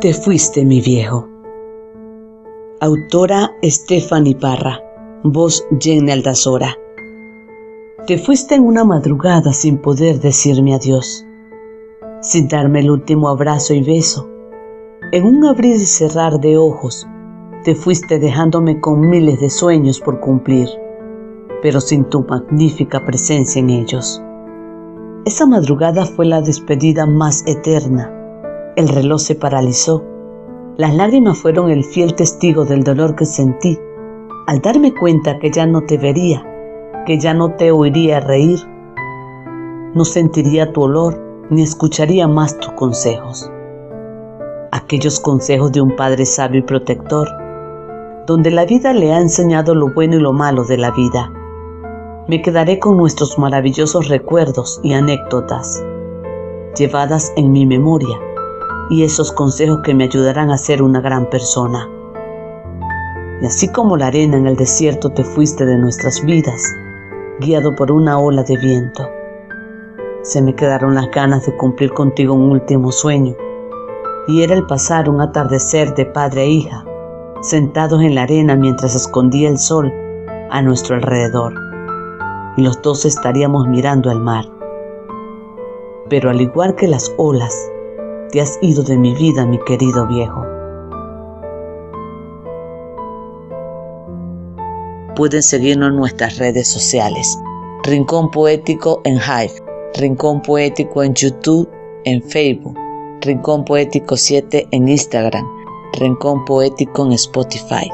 Te fuiste, mi viejo. Autora Stephanie Parra. Voz Jenny Aldazora. Te fuiste en una madrugada sin poder decirme adiós, sin darme el último abrazo y beso. En un abrir y cerrar de ojos, te fuiste dejándome con miles de sueños por cumplir, pero sin tu magnífica presencia en ellos. Esa madrugada fue la despedida más eterna. El reloj se paralizó. Las lágrimas fueron el fiel testigo del dolor que sentí al darme cuenta que ya no te vería, que ya no te oiría reír. No sentiría tu olor ni escucharía más tus consejos. Aquellos consejos de un padre sabio y protector, donde la vida le ha enseñado lo bueno y lo malo de la vida me quedaré con nuestros maravillosos recuerdos y anécdotas llevadas en mi memoria y esos consejos que me ayudarán a ser una gran persona. Y así como la arena en el desierto te fuiste de nuestras vidas, guiado por una ola de viento. Se me quedaron las ganas de cumplir contigo un último sueño, y era el pasar un atardecer de padre e hija, sentados en la arena mientras escondía el sol a nuestro alrededor y los dos estaríamos mirando al mar. Pero al igual que las olas, te has ido de mi vida, mi querido viejo. Pueden seguirnos en nuestras redes sociales. Rincón Poético en Hive, Rincón Poético en YouTube, en Facebook, Rincón Poético 7 en Instagram, Rincón Poético en Spotify.